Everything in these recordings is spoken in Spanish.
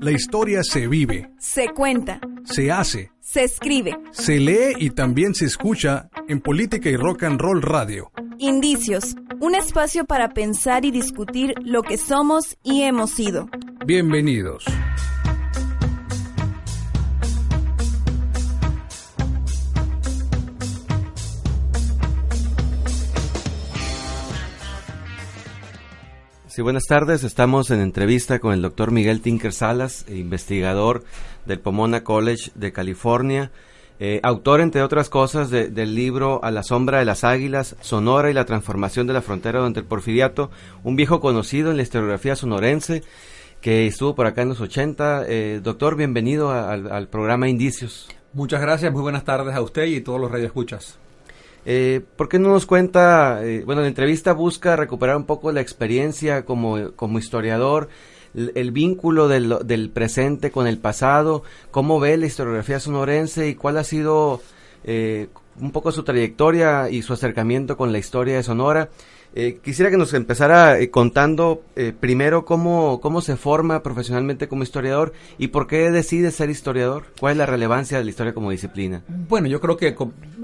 La historia se vive, Se cuenta, se hace, se escribe. se lee y también se escucha en Política y Rock and Roll Radio. Indicios, un espacio para pensar y discutir lo que somos y hemos sido. Bienvenidos. Sí, buenas tardes. Estamos en entrevista con el doctor Miguel Tinker Salas, investigador del Pomona College de California, eh, autor, entre otras cosas, de- del libro A la sombra de las águilas, Sonora y la transformación de la frontera durante el porfiriato, un viejo conocido en la historiografía sonorense que estuvo por acá en los 80. Eh, doctor, bienvenido a- al, programa Indicios. Muchas gracias, muy buenas tardes a usted y todos los radioescuchas. Eh, ¿Por qué no nos cuenta? eh, bueno, la entrevista busca recuperar un poco la experiencia como, como historiador, el, vínculo del, del presente con el pasado, cómo ve la historiografía sonorense y cuál ha sido eh, un poco su trayectoria y su acercamiento con la historia de Sonora. Eh, quisiera que nos empezara eh, contando eh, primero cómo, cómo se forma profesionalmente como historiador y por qué decide ser historiador. ¿Cuál es la relevancia de la historia como disciplina? Bueno, yo creo que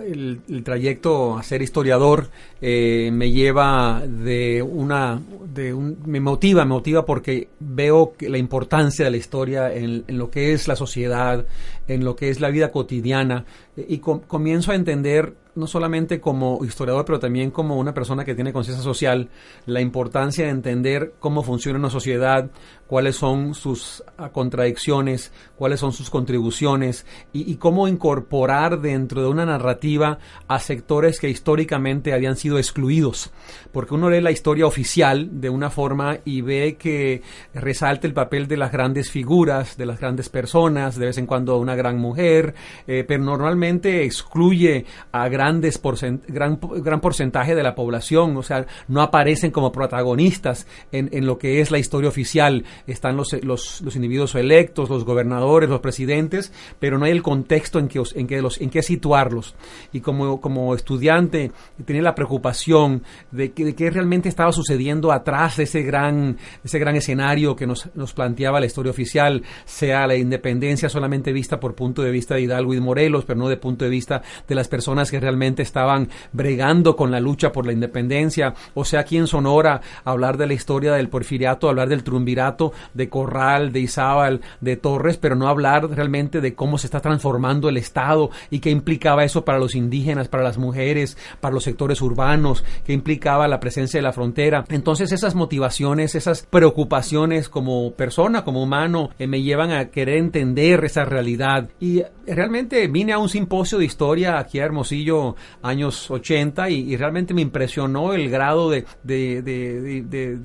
el, trayecto a ser historiador eh, me lleva de una, de un, me motiva, me motiva porque veo que la importancia de la historia en, lo que es la sociedad, en lo que es la vida cotidiana eh, y com- comienzo a entender no solamente como historiador, pero también como una persona que tiene conciencia social, la importancia de entender cómo funciona una sociedad, cuáles son sus ah, contradicciones, cuáles son sus contribuciones y, cómo incorporar dentro de una narrativa a sectores que históricamente habían sido excluidos. Porque uno lee la historia oficial de una forma y ve que resalta el papel de las grandes figuras, de las grandes personas, de vez en cuando una gran mujer, eh, pero normalmente excluye a grandes porcent gran, gran porcentaje de la población, o sea, no aparecen como protagonistas en, en lo que es la historia oficial. Están los, los, los individuos electos, los gobernadores, los presidentes, pero no hay el contexto en que, en que, los, en que situarlos. Y como, como estudiante tenía la preocupación de, que, de qué realmente estaba sucediendo atrás de ese gran, ese gran escenario que nos, nos planteaba la historia oficial, sea la independencia solamente vista por punto de vista de Hidalgo y Morelos, pero no de punto de vista de las personas que realmente estaban bregando con la lucha por la independencia, o sea, aquí en Sonora, hablar de la historia del porfiriato, hablar del triunvirato, de Corral, de Izábal, de Torres, pero no hablar realmente de cómo se está transformando el Estado y qué implicaba eso para los indígenas, para las mujeres, para los sectores urbanos, qué implicaba la presencia de la frontera. Entonces esas motivaciones, esas preocupaciones como persona, como humano, eh, me llevan a querer entender esa realidad. Y realmente vine a un simposio de historia aquí a Hermosillo, años 80, y, realmente me impresionó el grado de, de- de-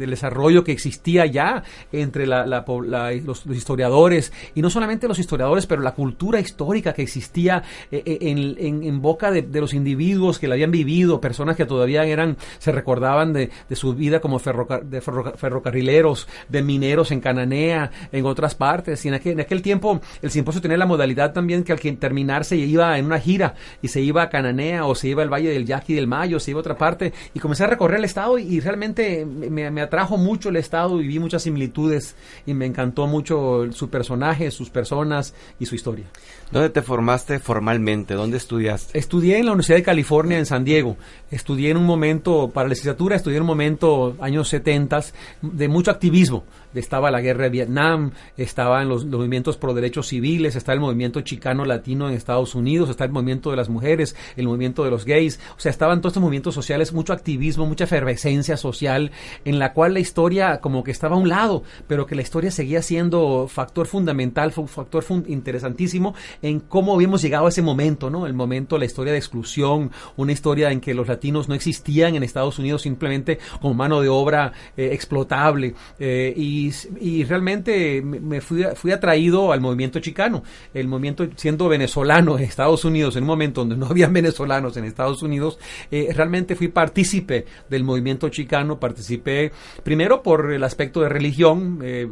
desarrollo que existía ya entre la- la la- los, historiadores, y no solamente los historiadores, pero la cultura histórica que existía eh, eh, en, en- en boca de, los individuos que la habían vivido, personas que todavía eran, se recordaban de, su vida como de ferroca- ferrocarrileros, de mineros en Cananea, en otras partes. Y en aquel, en aquel tiempo el simposio tenía la modalidad también que al terminar se iba en una gira y se iba a Cananea o se iba al Valle del Yaqui del Mayo, se iba a otra parte y comencé a recorrer el estado y, y realmente me, me atrajo mucho el estado y vi muchas similitudes y me encantó mucho su personaje, sus personas y su historia. ¿Dónde te formaste formalmente? ¿Dónde estudiaste? Estudié en la Universidad de California en San Diego. Estudié en un momento, para la licenciatura, estudié en un momento, años 70, de mucho activismo. Estaba la guerra de Vietnam, estaba en los, los movimientos pro derechos civiles, está el movimiento chicano latino en Estados Unidos, está el movimiento de las mujeres, el movimiento de los gays. O sea, estaban todos estos movimientos sociales, mucho activismo, mucha efervescencia social, en la cual la historia como que estaba a un lado, pero que la historia seguía siendo factor fundamental, fu- factor interesantísimo en cómo habíamos llegado a ese momento, ¿no? El momento, la historia de exclusión, una historia en que los latinos no existían en Estados Unidos simplemente como mano de obra eh, explotable. eh, y, y realmente me fui, fui atraído al movimiento chicano, el movimiento siendo venezolano en Estados Unidos en un momento donde no había venezolanos en Estados Unidos, eh, realmente fui partícipe del movimiento chicano, participé primero por el aspecto de religión, eh,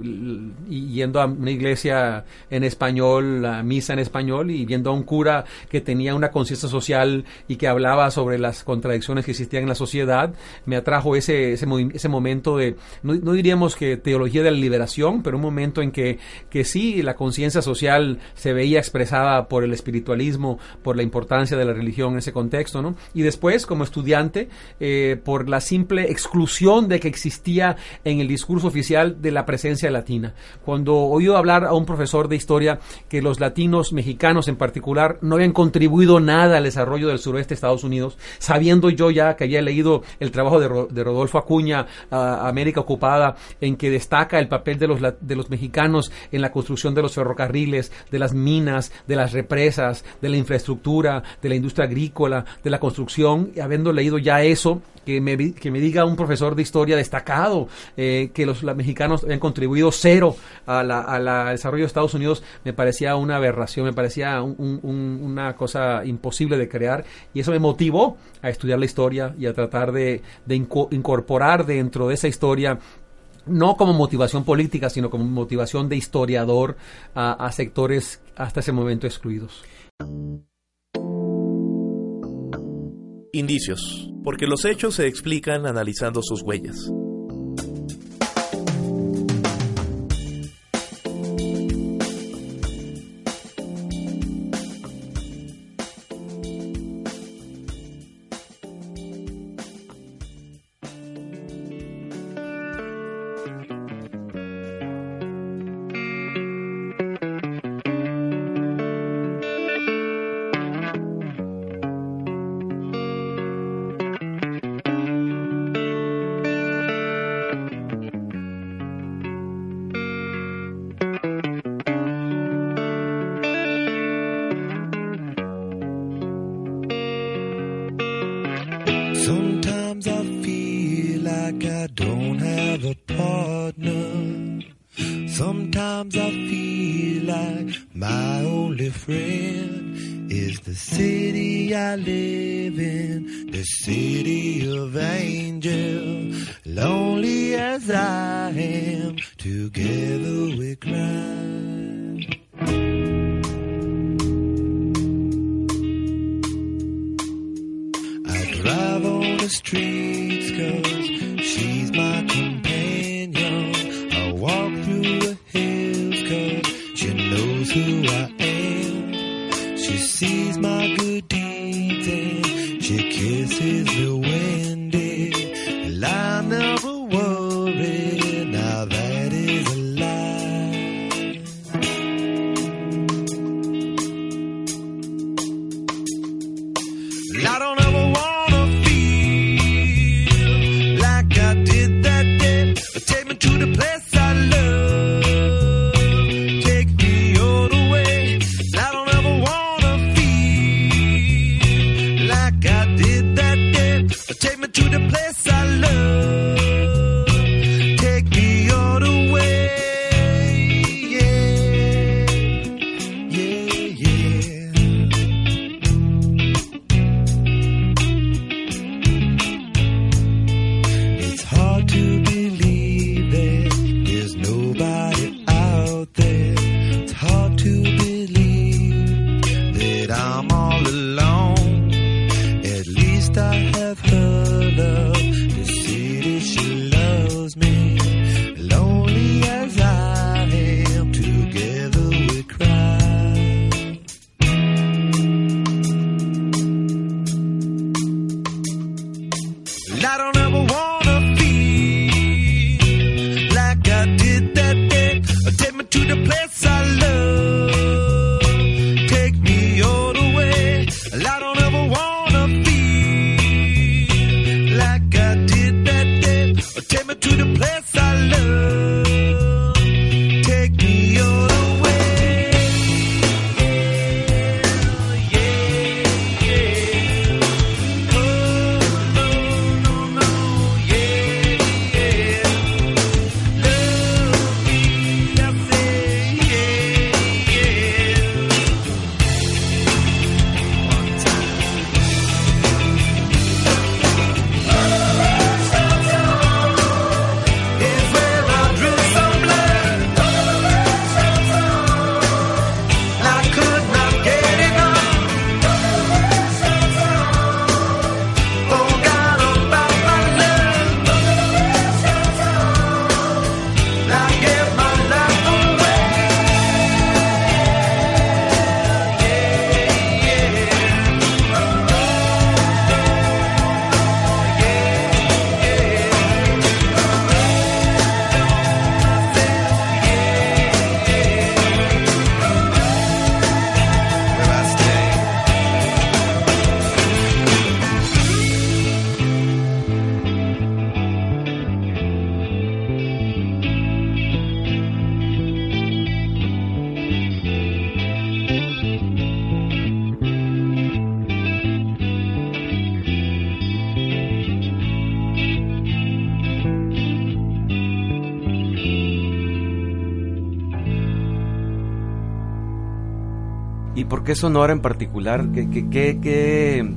yendo a una iglesia en español, a misa en español, y viendo a un cura que tenía una conciencia social y que hablaba sobre las contradicciones que existían en la sociedad, me atrajo ese, ese, ese momento de, no, no, diríamos que teología de la liberación, pero un momento en que, que sí, la conciencia social se veía expresada por el espiritualismo, por la importancia de la religión en ese contexto, ¿no? Y después, como estudiante, eh, por la simple exclusión de que existía en el discurso oficial de la presencia latina. Cuando oí hablar a un profesor de historia que los latinos mexicanos en particular no habían contribuido nada al desarrollo del suroeste de Estados Unidos, sabiendo yo ya que había leído el trabajo de, Rodolfo Acuña, América Ocupada, en que destaca el papel de los, de los mexicanos en la construcción de los ferrocarriles, de las minas, de las represas, de la infraestructura, de la industria agrícola, de la construcción, y habiendo leído ya eso, que me, que me diga un profesor de historia destacado eh, que los, mexicanos habían contribuido cero al desarrollo de Estados Unidos, me parecía una aberración, me parecía una cosa imposible de crear. Y eso me motivó a estudiar la historia y a tratar de, incorporar dentro de esa historia no como motivación política, sino como motivación de historiador a sectores hasta ese momento excluidos. Indicios, porque los hechos se explican analizando sus huellas. Sometimes I feel like my only friend is the city I live in, the city of angels. Lonely as I am, together we cry. I drive on a street. Por qué Sonora en particular? ¿Qué, qué, qué,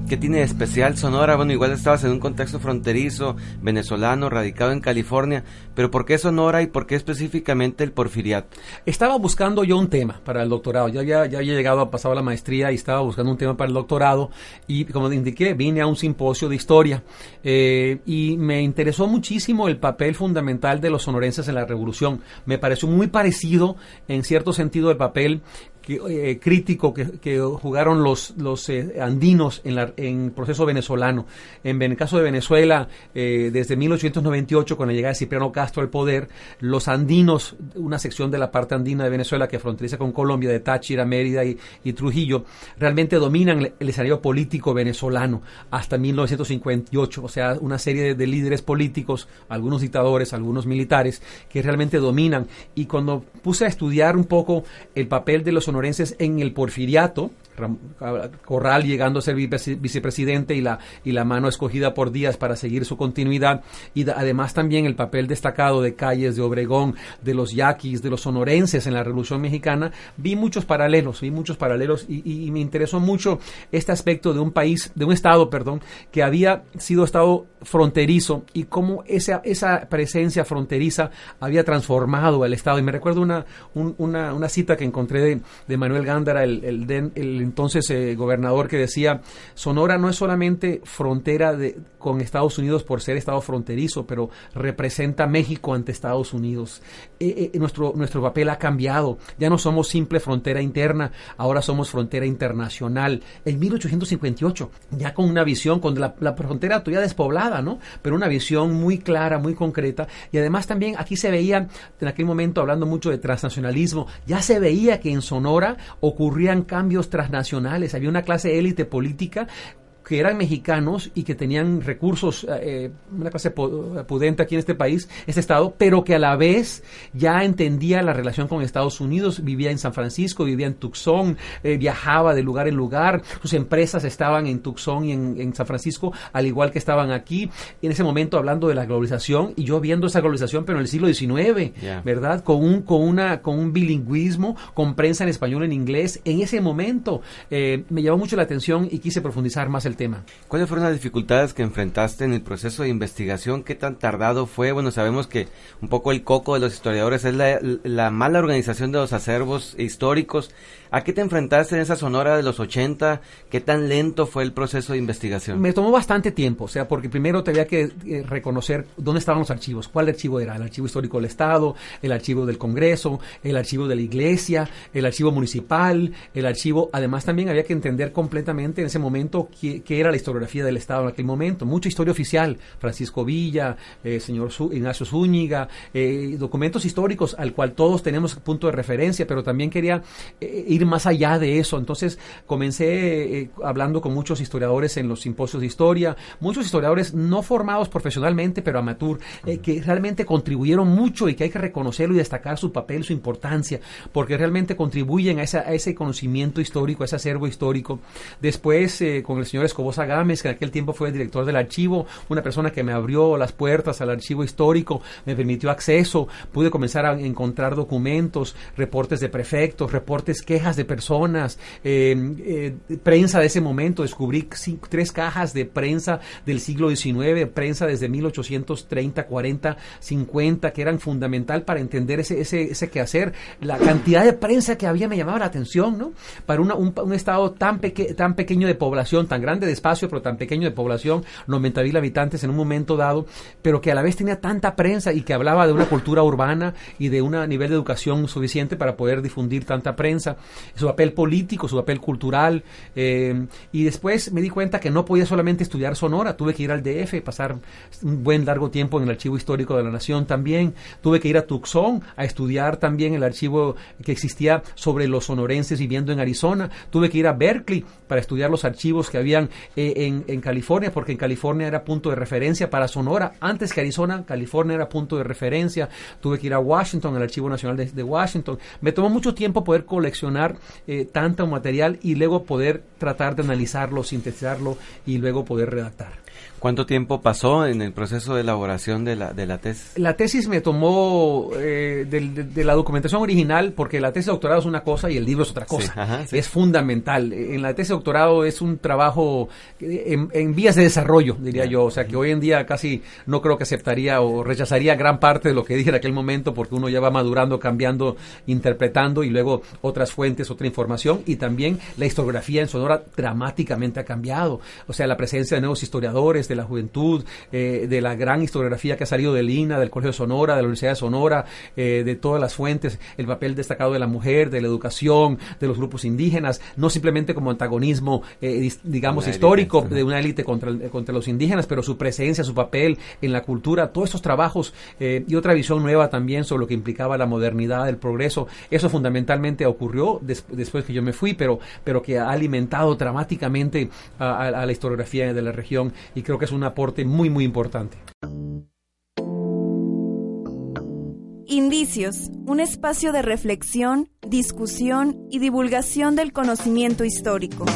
qué, tiene especial Sonora? Bueno, igual estabas en un contexto fronterizo, venezolano, radicado en California, pero ¿por qué Sonora y por qué específicamente el porfiriato? Estaba buscando yo un tema para el doctorado, ya había, ya había llegado a pasar la maestría y estaba buscando un tema para el doctorado y como indiqué, vine a un simposio de historia eh, y me interesó muchísimo el papel fundamental de los sonorenses en la revolución. Me pareció muy parecido en cierto sentido el papel eh, crítico que, jugaron los, los eh, andinos en, la, en proceso venezolano. En, el caso de Venezuela, eh, desde 1898, con la llegada de Cipriano Castro al poder, los andinos, una sección de la parte andina de Venezuela que fronteriza con Colombia, de Táchira, Mérida y, Trujillo, realmente dominan el, escenario político venezolano hasta 1958. O sea, una serie de líderes políticos, algunos dictadores, algunos militares, que realmente dominan. Y cuando puse a estudiar un poco el papel de los sonorenses en el porfiriato, Corral llegando a ser vicepresidente y la, y la mano escogida por Díaz para seguir su continuidad y además también el papel destacado de Calles, de Obregón, de los yaquis, de los sonorenses en la Revolución Mexicana, vi muchos paralelos, vi muchos paralelos y, me interesó mucho este aspecto de un país, de un estado, perdón, que había sido estado fronterizo y cómo esa, esa presencia fronteriza había transformado el estado. Y me recuerdo una, una, una, cita que encontré de, de Manuel Gándara, el, el, el entonces eh, gobernador que decía, Sonora no es solamente frontera de, con Estados Unidos por ser estado fronterizo, pero representa México ante Estados Unidos. Eh, eh, nuestro, nuestro papel ha cambiado, ya no somos simple frontera interna, ahora somos frontera internacional. En 1858, ya con una visión, con la, la frontera todavía despoblada, ¿no? Pero una visión muy clara, muy concreta, y además también aquí se veía, en aquel momento hablando mucho de transnacionalismo, ya se veía que en Sonora ocurrían cambios transnacionales nacionales, había una clase élite política que eran mexicanos y que tenían recursos, eh, una clase pudente aquí en este país, este estado, pero que a la vez ya entendía la relación con Estados Unidos, vivía en San Francisco, vivía en Tucson, eh, viajaba de lugar en lugar, sus empresas estaban en Tucson y en, San Francisco, al igual que estaban aquí, en ese momento hablando de la globalización y yo viendo esa globalización, pero en el siglo XIX, ¿verdad? Con un, con, una, con un bilingüismo, con prensa en español, en inglés, en ese momento eh, me llamó mucho la atención y quise profundizar más el tema tema. ¿Cuáles fueron las dificultades que enfrentaste en el proceso de investigación? ¿Qué tan tardado fue? Bueno, sabemos que un poco el coco de los historiadores es la, la mala organización de los acervos históricos. ¿A qué te enfrentaste en esa Sonora de los 80? ¿Qué tan lento fue el proceso de investigación? Me tomó bastante tiempo, o sea, porque primero tenía que eh, reconocer dónde estaban los archivos. ¿Cuál archivo era? El archivo histórico del Estado, el archivo del Congreso, el archivo de la Iglesia, el archivo municipal, el archivo... Además, también había que entender completamente en ese momento qué, era la historiografía del Estado en aquel momento. Mucha historia oficial, Francisco Villa, eh, señor Ignacio Zúñiga, eh, documentos históricos al cual todos tenemos punto de referencia, pero también quería ir más allá de eso. Entonces comencé eh, hablando con muchos historiadores en los simposios de historia, muchos historiadores no formados profesionalmente, pero amateur, eh, que realmente contribuyeron mucho y que hay que reconocerlo y destacar su papel, su importancia, porque realmente contribuyen a, ese conocimiento histórico, a ese acervo histórico. Después, eh, con el señor Escobosa Gámez, que en aquel tiempo fue el director del archivo, una persona que me abrió las puertas al archivo histórico, me permitió acceso, pude comenzar a encontrar documentos, reportes de prefectos, reportes, quejas de personas, eh, eh, prensa de ese momento, descubrí tres cajas de prensa del siglo XIX, prensa desde 1830, 40, 50, que eran fundamental para entender ese, ese, ese quehacer. La cantidad de prensa que había me llamaba la atención, ¿no? Para un, estado tan, tan pequeño de población, tan grande de espacio, pero tan pequeño de población, 90 mil habitantes en un momento dado, pero que a la vez tenía tanta prensa y que hablaba de una cultura urbana y de un nivel de educación suficiente para poder difundir tanta prensa su papel político, su papel cultural. Eh, y después me di cuenta que no podía solamente estudiar Sonora, tuve que ir al DF, pasar un buen largo tiempo en el Archivo Histórico de la Nación también. Tuve que ir a Tucson a estudiar también el archivo que existía sobre los sonorenses viviendo en Arizona. Tuve que ir a Berkeley para estudiar los archivos que habían eh, en, California, porque en California era punto de referencia para Sonora. Antes que Arizona, California era punto de referencia. Tuve que ir a Washington, al Archivo Nacional de, de Washington. Me tomó mucho tiempo poder coleccionar eh, tanto material y luego poder tratar de analizarlo, sintetizarlo y luego poder redactar. ¿Cuánto tiempo pasó en el proceso de elaboración de la, de la tesis? La tesis me tomó eh, de, la documentación original, porque la tesis de doctorado es una cosa y el libro es otra cosa. Es fundamental. En la tesis de doctorado es un trabajo en, vías de desarrollo, diría yo. O sea, que hoy en día casi no creo que aceptaría o rechazaría gran parte de lo que dije en aquel momento, porque uno ya va madurando, cambiando, interpretando y luego otras fuentes, otra información. Y también la historiografía en Sonora dramáticamente ha cambiado. O sea, la presencia de nuevos historiadores, de la juventud, eh, de la gran historiografía que ha salido del INA, del Colegio de Sonora, de la Universidad de Sonora, eh, de todas las fuentes, el papel destacado de la mujer, de la educación, de los grupos indígenas, no simplemente como antagonismo, eh, digamos, histórico de una élite contra, contra los indígenas, pero su presencia, su papel en la cultura, todos estos trabajos y otra visión nueva también sobre lo que implicaba la modernidad, el progreso. Eso fundamentalmente ocurrió después que yo me fui, pero, pero que ha alimentado dramáticamente a, a la historiografía de la región y creo que es un aporte muy, muy importante. Indicios, un espacio de reflexión, discusión y divulgación del conocimiento histórico.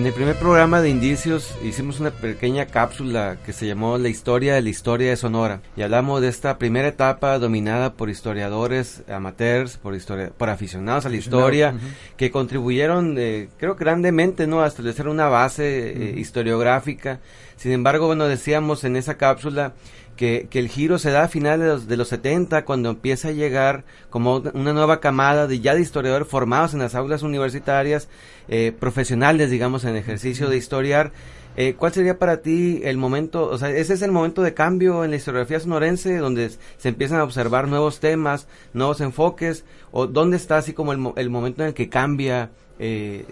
En el primer programa de Indicios hicimos una pequeña cápsula que se llamó La historia de la historia de Sonora. Y hablamos de esta primera etapa dominada por historiadores amateurs, por, por aficionados a la historia, que contribuyeron, eh, creo, grandemente ¿no? a establecer una base eh, historiográfica. Sin embargo, bueno, decíamos en esa cápsula que, que el giro se da a finales de los, de los 70 cuando empieza a llegar como una nueva camada de ya de historiadores formados en las aulas universitarias, eh, profesionales, digamos, en ejercicio de historiar. Eh, ¿Cuál sería para ti el momento, o sea, ese es el momento de cambio en la historiografía sonorense, donde se empiezan a observar nuevos temas, nuevos enfoques, o dónde está así como el, el momento en el que cambia eh,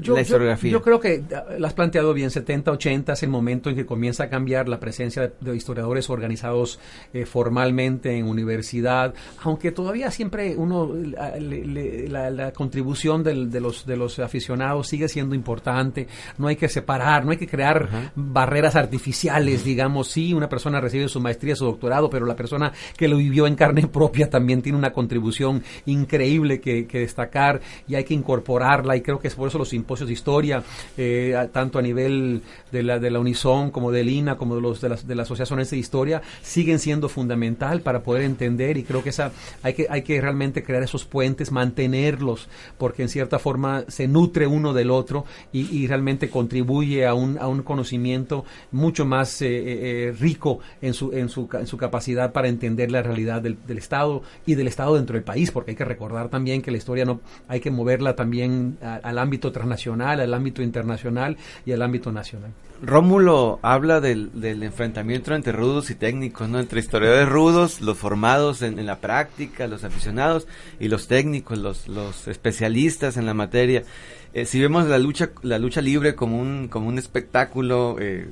yo, la historiografía. Yo, yo, creo que lo has planteado bien, 70, 80 es el momento en que comienza a cambiar la presencia de, de historiadores organizados eh, formalmente en universidad, aunque todavía siempre uno, la, la, la contribución del, de, los, de los aficionados sigue siendo importante, no hay que separar, no hay que crear uh -huh. barreras artificiales, uh -huh. digamos, sí, una persona recibe su maestría, su doctorado, pero la persona que lo vivió en carne propia también tiene una contribución increíble que, que destacar y hay que incorporarla y creo que es por eso los simposios de historia, eh, tanto a nivel de la, de la Unison como del INA, como de, los, de, las, de la Asociación de Historia, siguen siendo fundamental para poder entender y creo que esa hay que, hay que realmente crear esos puentes, mantenerlos, porque en cierta forma se nutre uno del otro y, realmente contribuye a un, a un conocimiento mucho más eh, eh, rico en su, en, su, en su capacidad para entender la realidad del, del Estado y del Estado dentro del país, porque hay que recordar también que la historia no hay que moverla también al ámbito transnacional, al ámbito internacional y al ámbito nacional. Rómulo habla del, enfrentamiento entre rudos y técnicos, ¿no? Entre historiadores rudos, los formados en, la práctica, los aficionados, y los técnicos, los, especialistas en la materia. Eh, si vemos la lucha, la lucha libre como un, como un espectáculo eh,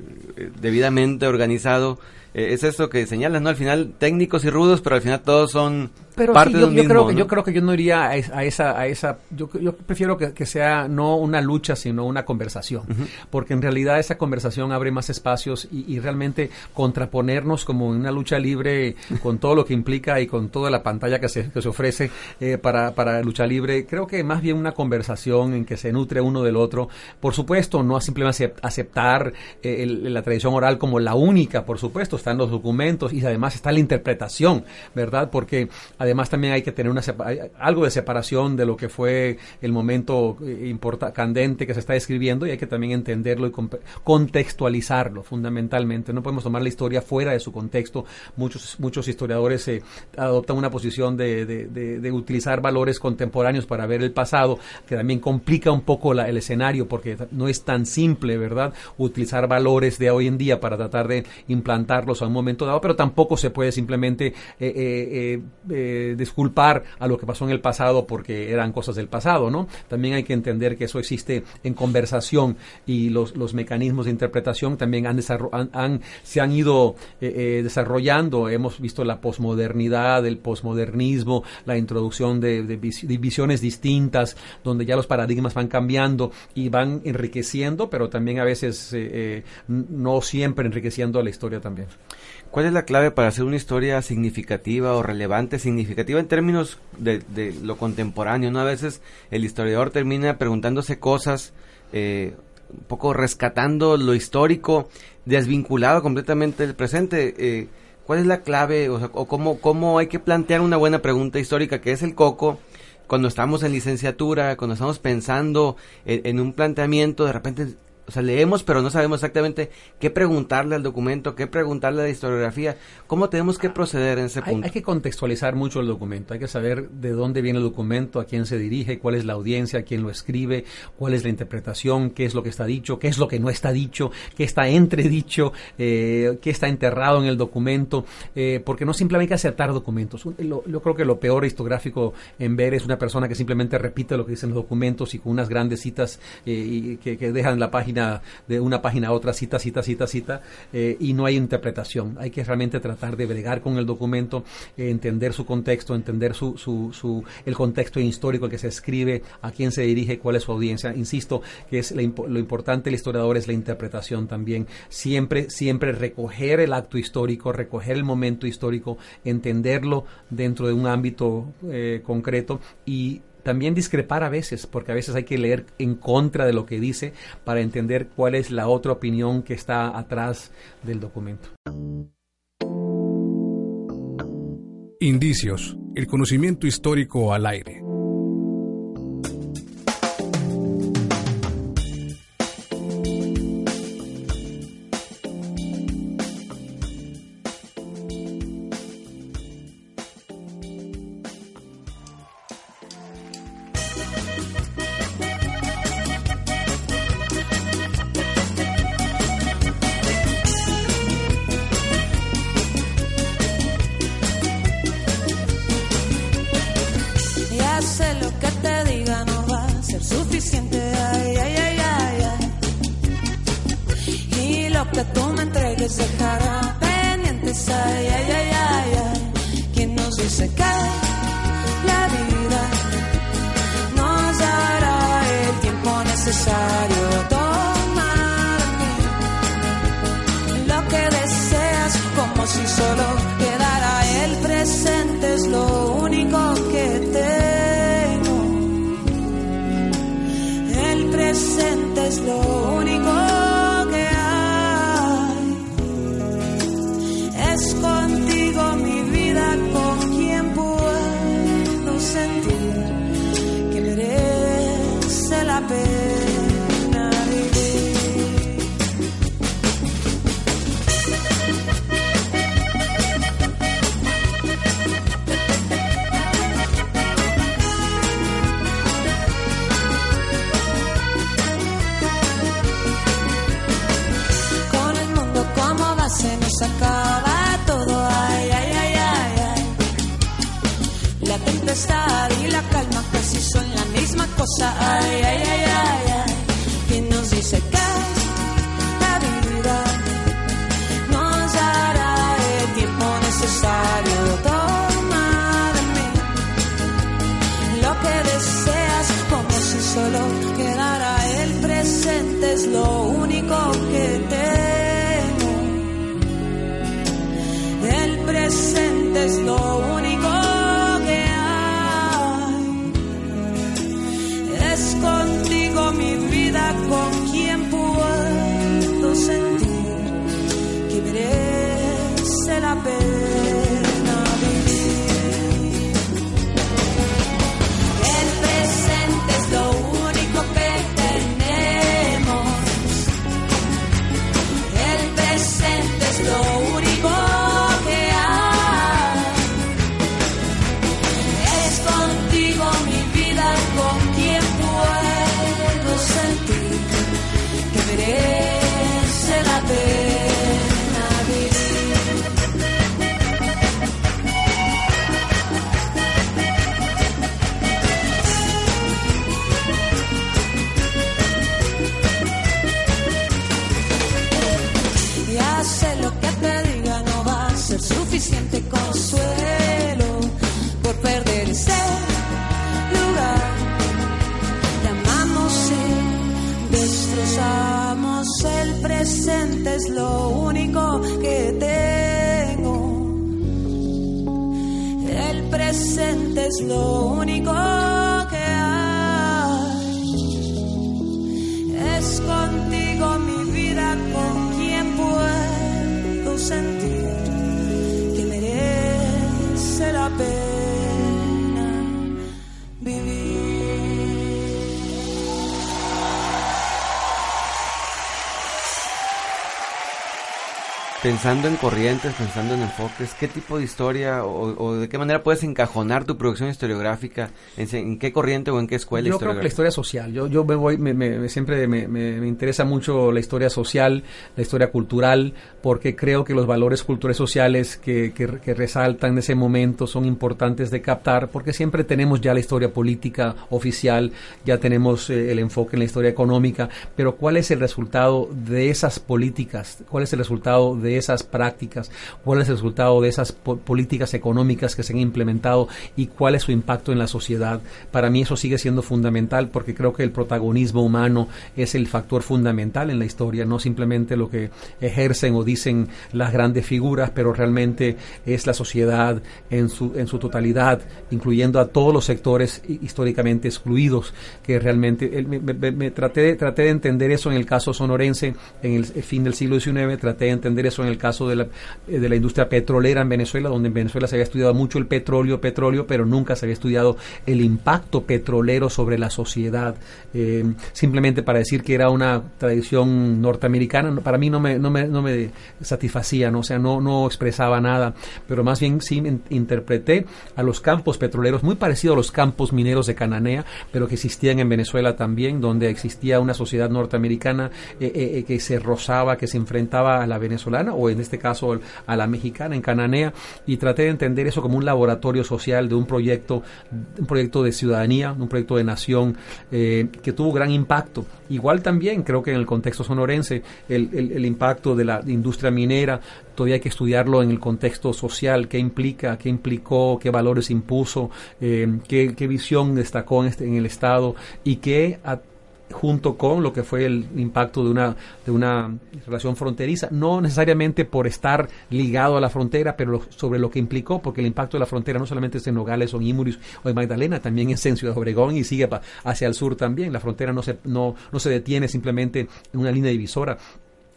debidamente organizado, eh, es eso que señalas, ¿no? Al final técnicos y rudos, pero al final todos son pero parte sí, yo, de un yo mismo, creo que ¿no? yo creo que yo no iría a, a esa a esa yo, yo prefiero que, que, sea no una lucha sino una conversación uh -huh. porque en realidad esa conversación abre más espacios y, y, realmente contraponernos como una lucha libre con todo lo que implica y con toda la pantalla que se, que se ofrece eh, para para lucha libre creo que más bien una conversación en que se nutre uno del otro por supuesto no simplemente aceptar eh, el, la tradición oral como la única por supuesto están los documentos y además está la interpretación verdad porque además también hay que tener una algo de separación de lo que fue el momento eh, candente que se está describiendo y hay que también entenderlo y contextualizarlo fundamentalmente. No podemos tomar la historia fuera de su contexto. Muchos, muchos historiadores eh, adoptan una posición de, de, utilizar valores contemporáneos para ver el pasado, que también complica un poco la, el escenario porque no es tan simple, ¿verdad? Utilizar valores de hoy en día para tratar de implantarlos a un momento dado, pero tampoco se puede simplemente eh, eh, disculpar a lo que pasó en el pasado porque eran cosas del pasado, ¿no? También hay que entender que eso existe en conversación y los, los mecanismos de interpretación también han, han, se han ido eh, eh, desarrollando. Hemos visto la posmodernidad, el posmodernismo, la introducción de, de, visiones distintas, donde ya los paradigmas van cambiando y van enriqueciendo, pero también a veces eh, no siempre enriqueciendo la historia también. ¿Cuál es la clave para hacer una historia significativa o relevante? Significativa en términos de, de lo contemporáneo, ¿no? A veces el historiador termina preguntándose cosas, eh, un poco rescatando lo histórico, desvinculado completamente del presente. Eh, ¿Cuál es la clave o, sea, o cómo, cómo hay que plantear una buena pregunta histórica, que es el coco? Cuando estamos en licenciatura, cuando estamos pensando en, en un planteamiento, de repente o sea, leemos, pero no sabemos exactamente qué preguntarle al documento, qué preguntarle a la historiografía. ¿Cómo tenemos que proceder en ese hay, punto? Hay que contextualizar mucho el documento. Hay que saber de dónde viene el documento, a quién se dirige, cuál es la audiencia, quién lo escribe, cuál es la interpretación, qué es lo que está dicho, qué es lo que no está dicho, qué está entredicho, eh, qué está enterrado en el documento. Eh, porque no simplemente hay que aceptar documentos. Lo, yo creo que lo peor historiográfico en ver es una persona que simplemente repite lo que dicen los documentos y con unas grandes citas eh, y que, que dejan la página de una página a otra, cita, cita, cita, cita, eh, y no hay interpretación. Hay que realmente tratar de bregar con el documento, eh, entender su contexto, entender su, su, su, el contexto histórico que se escribe, a quién se dirige, cuál es su audiencia. Insisto que es lo importante del historiador es la interpretación también. Siempre, siempre recoger el acto histórico, recoger el momento histórico, entenderlo dentro de un ámbito eh, concreto y también discrepar a veces, porque a veces hay que leer en contra de lo que dice para entender cuál es la otra opinión que está atrás del documento. Indicios. El conocimiento histórico al aire. Presente es lo único Ay, ay, es lo único que tengo. El presente es lo único Pensando en corrientes, pensando en enfoques, ¿qué tipo de historia o, o de qué manera puedes encajonar tu producción historiográfica? ¿En, qué corriente o en qué escuela Yo creo que la historia social. Yo, yo me voy, me, me- me- siempre me, me- me interesa mucho la historia social, la historia cultural, porque creo que los valores culturales sociales que, que, resaltan en ese momento son importantes de captar, porque siempre tenemos ya la historia política oficial, ya tenemos eh, el enfoque en la historia económica, pero ¿cuál es el resultado de esas políticas? ¿Cuál es el resultado de esas prácticas? ¿Cuál es el resultado de esas po- políticas económicas que se han implementado y cuál es su impacto en la sociedad? Para mí eso sigue siendo fundamental porque creo que el protagonismo humano es el factor fundamental en la historia, no simplemente lo que ejercen o dicen las grandes figuras, pero realmente es la sociedad en su, en su totalidad, incluyendo a todos los sectores hi- históricamente excluidos, que realmente me, me- me traté, de, entender eso en el caso sonorense en el, el fin del siglo XIX, traté de entender eso en el caso de la, eh, de la industria petrolera en Venezuela, donde en Venezuela se había estudiado mucho el petróleo, petróleo, pero nunca se había estudiado el impacto petrolero sobre la sociedad. Eh, simplemente para decir que era una tradición norteamericana, no- para mí no me, no me, no me satisfacía, ¿no? o sea, no, no expresaba nada, pero más bien sí in- interpreté a los campos petroleros, muy parecido a los campos mineros de Cananea, pero que existían en Venezuela también, donde existía una sociedad norteamericana eh, eh, eh, que se rozaba, que se enfrentaba a la venezolana, o en este caso a la mexicana, en Cananea, y traté de entender eso como un laboratorio social de un proyecto, un proyecto de ciudadanía, un proyecto de nación eh, que tuvo gran impacto. Igual también creo que en el contexto sonorense el, el, impacto de la industria minera todavía hay que estudiarlo en el contexto social, qué implica, qué implicó, qué valores impuso, eh, qué, qué, visión destacó en, este, en el Estado y qué junto con lo que fue el impacto de una, de una relación fronteriza, no necesariamente por estar ligado a la frontera, pero sobre lo que implicó, porque el impacto de la frontera no solamente es en Nogales o en Imuris o en Magdalena, también es en Ciudad Obregón y sigue hacia el sur también. La frontera no se, no, no se detiene simplemente en una línea divisora.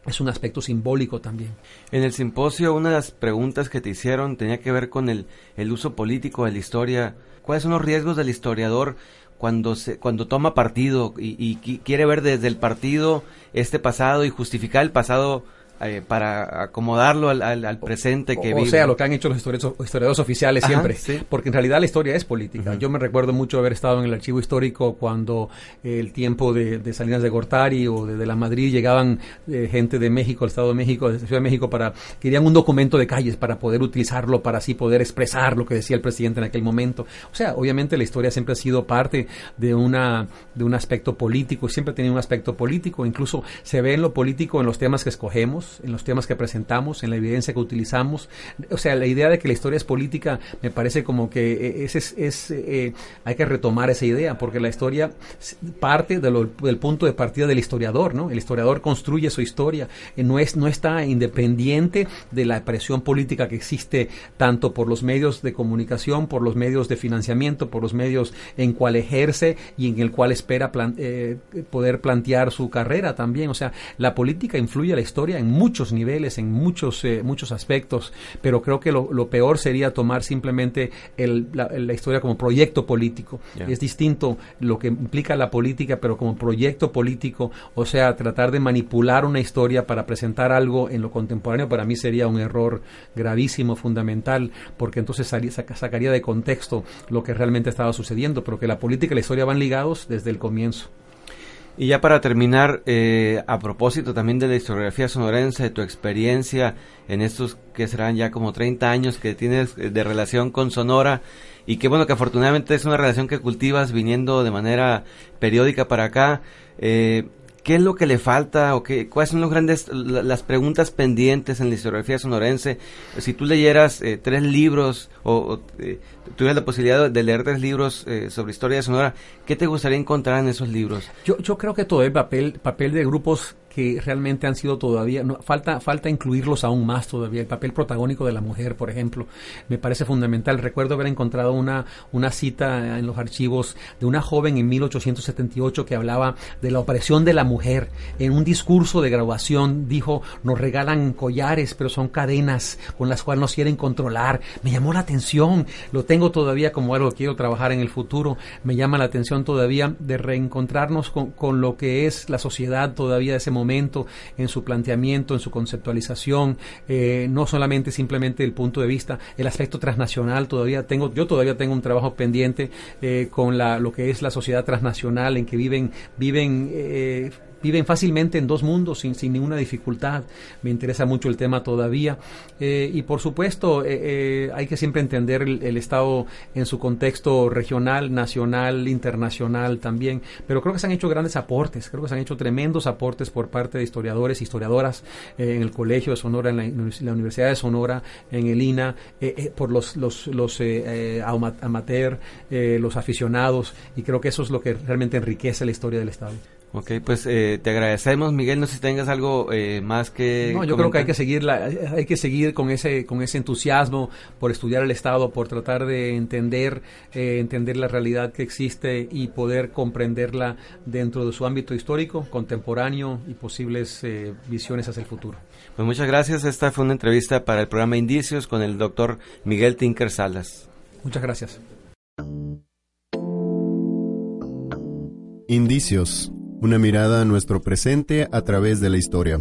Es un aspecto simbólico también. En el simposio, una de las preguntas que te hicieron tenía que ver con el, el uso político de la historia. ¿Cuáles son los riesgos del historiador cuando se, cuando toma partido y, y quiere ver desde el partido este pasado y justificar el pasado eh, para acomodarlo al, al, presente que vive. O sea, lo que han hecho los historiadores, oficiales siempre, porque en realidad la historia es política. Yo me recuerdo mucho haber estado en el archivo histórico cuando el tiempo de, Salinas de Gortari o de, la Madrid llegaban eh, gente de México, el Estado de México, de Ciudad de México, para querían un documento de calles para poder utilizarlo, para así poder expresar lo que decía el presidente en aquel momento. O sea, obviamente la historia siempre ha sido parte de una de un aspecto político, siempre ha tenido un aspecto político, incluso se ve en lo político en los temas que escogemos en los temas que presentamos, en la evidencia que utilizamos. O sea, la idea de que la historia es política me parece como que eh, es, es, eh, hay que retomar esa idea, porque la historia parte del punto de partida del historiador, ¿no? El historiador construye su historia, eh, no, es, no está independiente de la presión política que existe tanto por los medios de comunicación, por los medios de financiamiento, por los medios en cual ejerce y en el cual espera poder plantear su carrera también. O sea, la política influye a la historia en muchos niveles, en muchos, eh, muchos aspectos, pero creo que lo, peor sería tomar simplemente el, la, historia como proyecto político. Es distinto lo que implica la política, pero como proyecto político, o sea, tratar de manipular una historia para presentar algo en lo contemporáneo, para mí sería un error gravísimo, fundamental, porque entonces sacaría de contexto lo que realmente estaba sucediendo, pero que la política y la historia van ligados desde el comienzo. Y ya para terminar, eh, a propósito también de la historiografía sonorense, de tu experiencia en estos que serán ya como 30 años que tienes eh, de relación con Sonora, y que bueno, que afortunadamente es una relación que cultivas viniendo de manera periódica para acá. Eh, ¿Qué es lo que le falta o qué, cuáles son los grandes, las preguntas pendientes en la historiografía sonorense? Si tú leyeras eh, tres libros o, eh, tuvieras la posibilidad de leer tres libros eh, sobre historia de Sonora, ¿qué te gustaría encontrar en esos libros? Yo, yo creo que todo el papel, papel de grupos que realmente han sido todavía, no, falta, falta incluirlos aún más todavía. El papel protagónico de la mujer, por ejemplo, me parece fundamental. Recuerdo haber encontrado una, una cita en los archivos de una joven en 1878 que hablaba de la opresión de la mujer. En un discurso de graduación dijo, nos regalan collares, pero son cadenas con las cuales nos quieren controlar. Me llamó la atención, lo tengo todavía como algo que quiero trabajar en el futuro. Me llama la atención todavía de reencontrarnos con, con lo que es la sociedad todavía de ese momento momento, en su planteamiento, en su conceptualización, eh, no solamente simplemente el punto de vista, el aspecto transnacional, todavía tengo, yo todavía tengo un trabajo pendiente eh, con la, lo que es la sociedad transnacional en que viven, viven eh, viven fácilmente en dos mundos sin, sin ninguna dificultad. Me interesa mucho el tema todavía. Eh, y por supuesto, eh, eh, hay que siempre entender el, Estado en su contexto regional, nacional, internacional también. Pero creo que se han hecho grandes aportes, creo que se han hecho tremendos aportes por parte de historiadores, historiadoras en el Colegio de Sonora, en la, Universidad de Sonora, en el INA, por los, los, los amateur, los aficionados. Y creo que eso es lo que realmente enriquece la historia del Estado. Ok, pues eh, te agradecemos, Miguel. No sé si tengas algo eh, más que. No, yo creo que hay que seguir, la, hay que seguir con ese, con ese entusiasmo por estudiar el Estado, por tratar de entender, eh, entender la realidad que existe y poder comprenderla dentro de su ámbito histórico, contemporáneo y posibles visiones hacia el futuro. Pues muchas gracias. Esta fue una entrevista para el programa Indicios con el doctor Miguel Tinker Salas. Muchas gracias. Indicios una mirada a nuestro presente a través de la historia.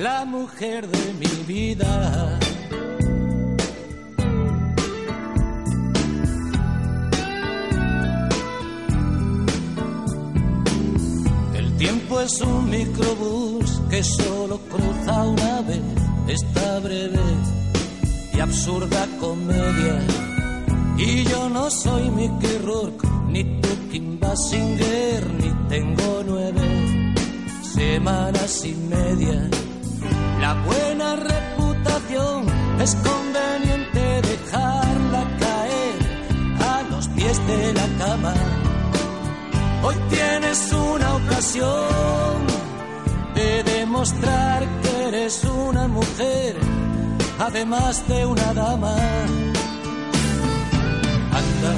La mujer de mi vida. El tiempo es un microbús que solo cruza una vez esta breve y absurda comedia. Y yo no soy Mickey Rourke, ni tú Kim Basinger, ni tengo nueve semanas y media. La buena reputación es conveniente dejarla caer a los pies de la cama. Hoy tienes una ocasión de demostrar que eres una mujer, además de una dama. Anda,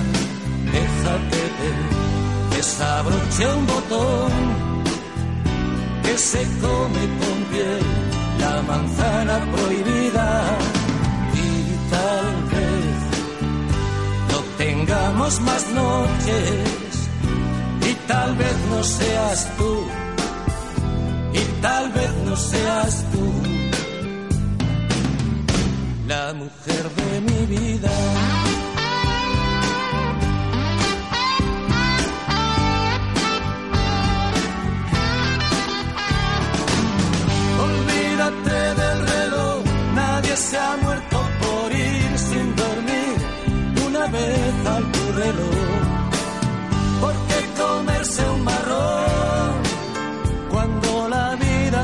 deja que te desabroche un botón que se come con piel la manzana prohibida. Y tal vez no tengamos más noches. Y tal vez no seas tú. Y tal vez no seas tú. La mujer de mi vida.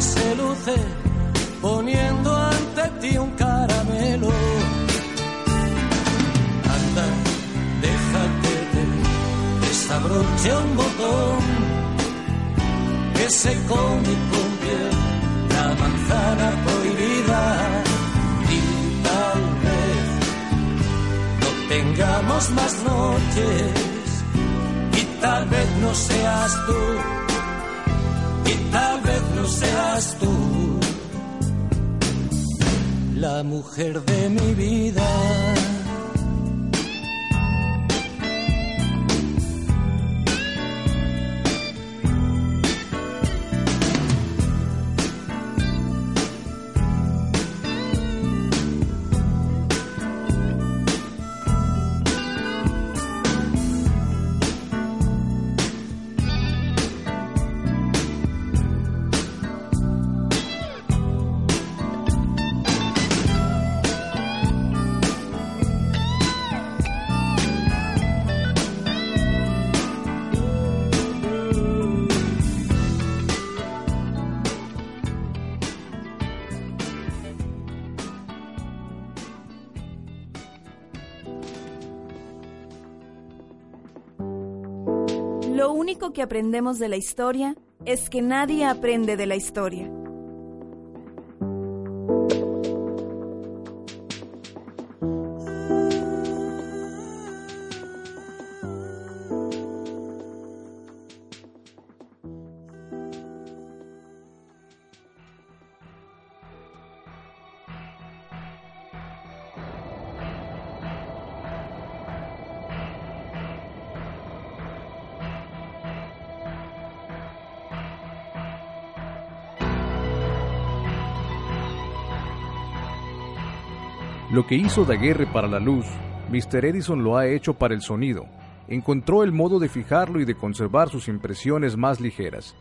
Se luce poniendo ante ti un caramelo? Anda, deja que te desabroche un botón que se come con piel la manzana prohibida y tal vez no tengamos más noches y tal vez no seas tú y tal seas tú la mujer de mi vida. Único que aprendemos de la historia es que nadie aprende de la historia. Lo que hizo Daguerre para la luz, Mr. Edison lo ha hecho para el sonido. encontró el modo de fijarlo y de conservar sus impresiones más ligeras.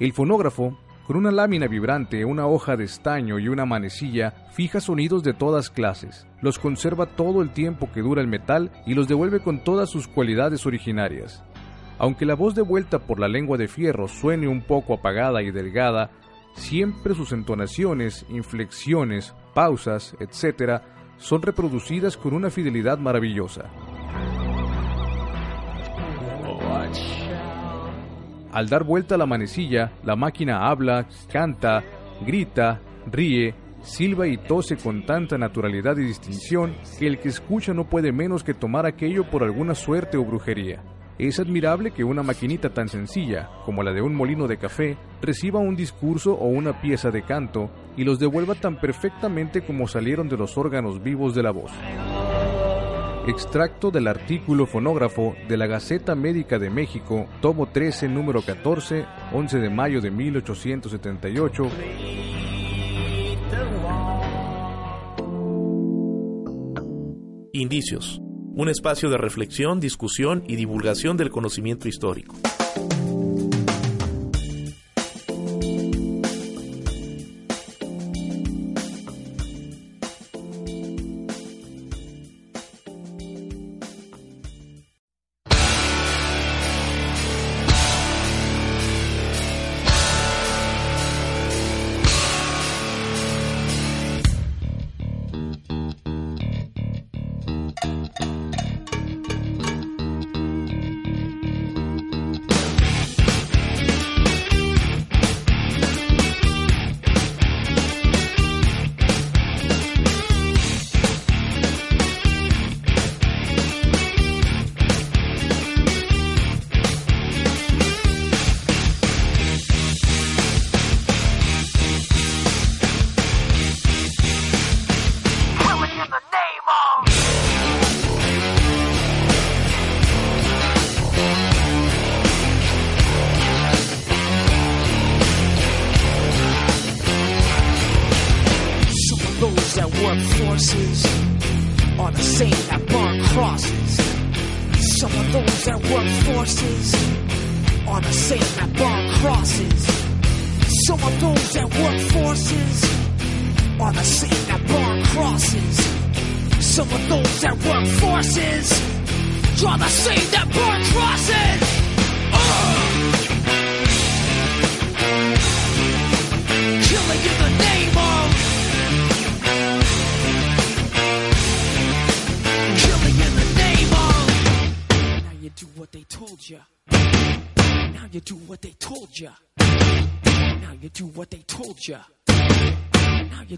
El fonógrafo, con una lámina vibrante, una hoja de estaño y una manecilla, fija sonidos de todas clases, los conserva todo el tiempo que dura el metal y los devuelve con todas sus cualidades originarias. Aunque la voz devuelta por la lengua de fierro suene un poco apagada y delgada, siempre sus entonaciones, inflexiones, pausas, etc., son reproducidas con una fidelidad maravillosa. Al dar vuelta la manecilla, la máquina habla, canta, grita, ríe, silba y tose con tanta naturalidad y distinción que el que escucha no puede menos que tomar aquello por alguna suerte o brujería. Es admirable que una maquinita tan sencilla como la de un molino de café reciba un discurso o una pieza de canto y los devuelva tan perfectamente como salieron de los órganos vivos de la voz. Extracto del artículo fonógrafo de la Gaceta Médica de México, tomo 13, número 14, 11 de mayo de 1878. Indicios. Un espacio de reflexión, discusión y divulgación del conocimiento histórico.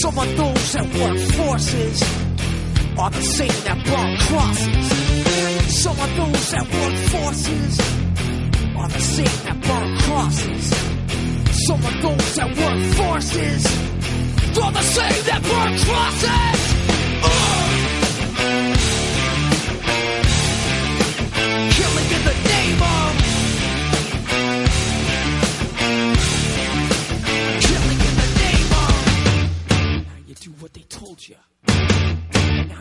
Some of those that work forces are the same that burn crosses. Some of those that work forces are the same that burn crosses. Some of those that work forces are the same that burn crosses. Ugh! Killing in the name of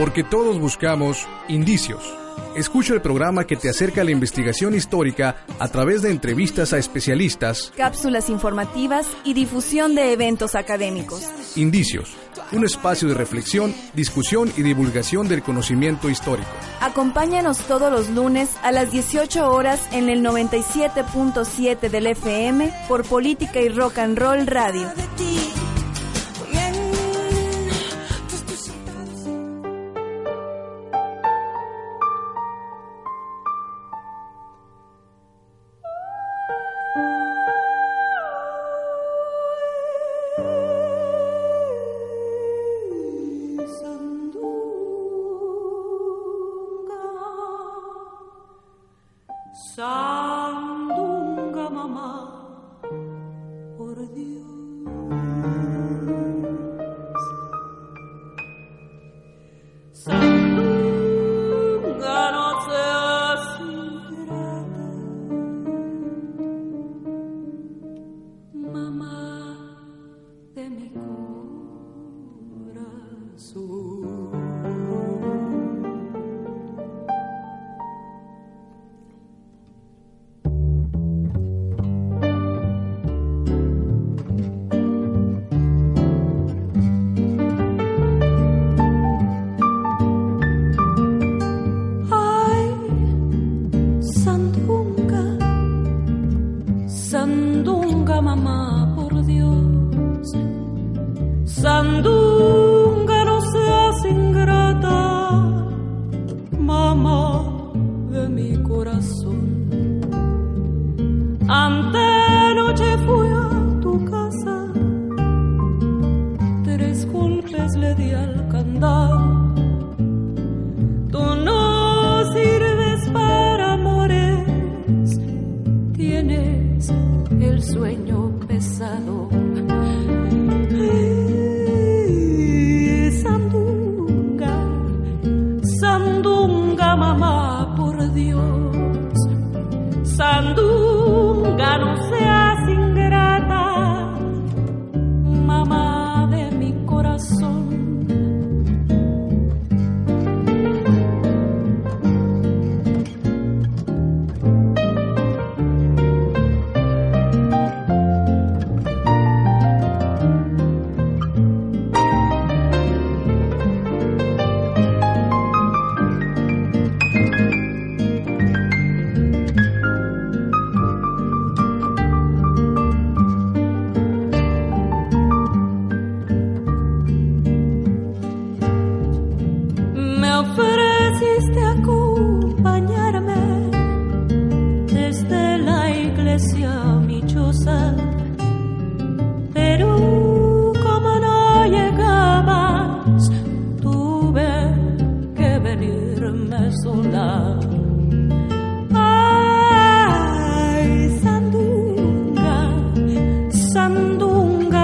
Porque todos buscamos indicios. Escucha el programa que te acerca a la investigación histórica a través de entrevistas a especialistas, cápsulas informativas y difusión de eventos académicos. Indicios, un espacio de reflexión, discusión y divulgación del conocimiento histórico. Acompáñanos todos los lunes a las 18 horas en el 97.7 del FM por Política y Rock and Roll Radio. pensando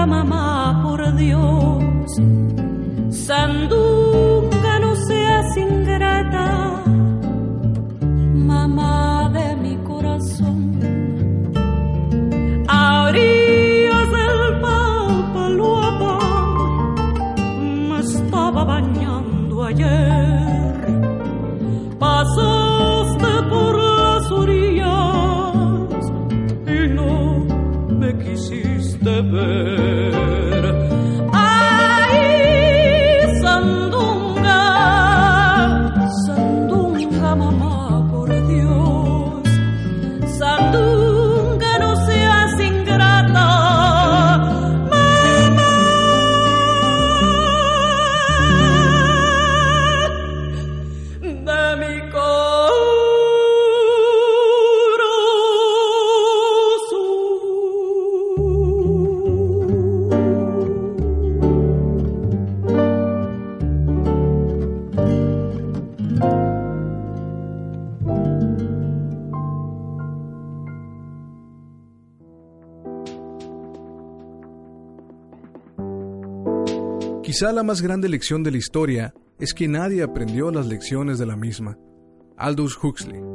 mamá, por Dios. Sandú Quizá la más grande lección de la historia es que nadie aprendió las lecciones de la misma. Aldous Huxley.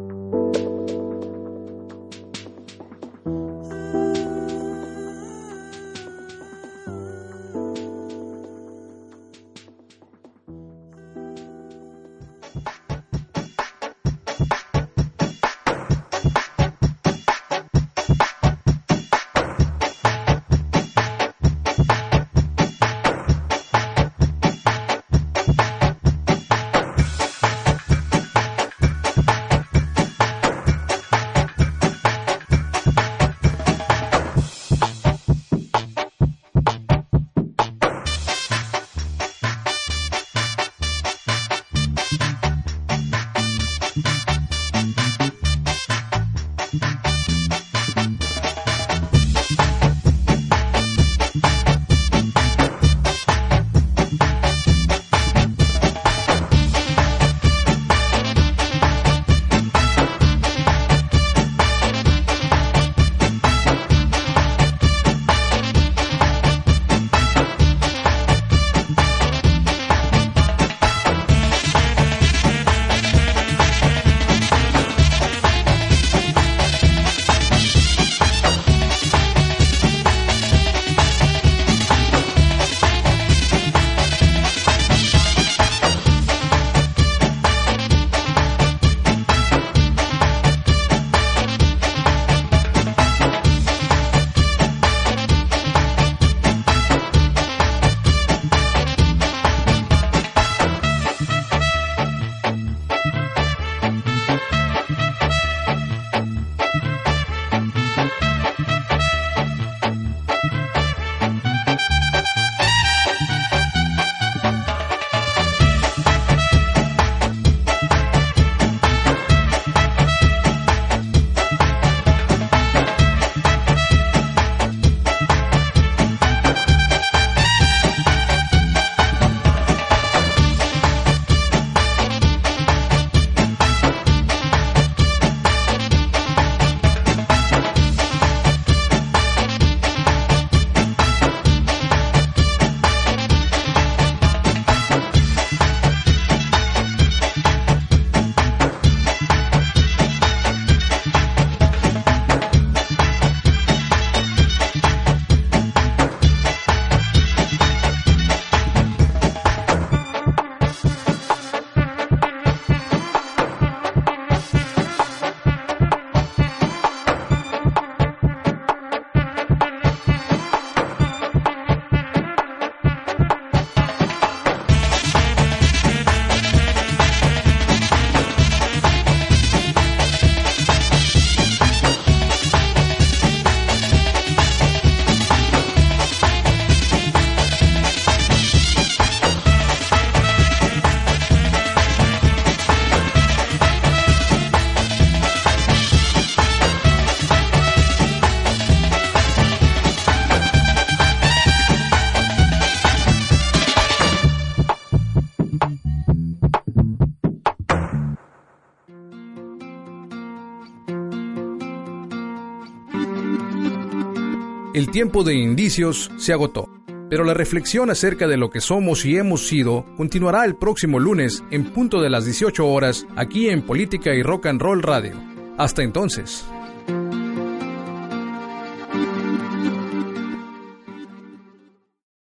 Tiempo de indicios se agotó, pero la reflexión acerca de lo que somos y hemos sido continuará el próximo lunes en punto de las 18 horas aquí en Política y Rock and Roll Radio. Hasta entonces.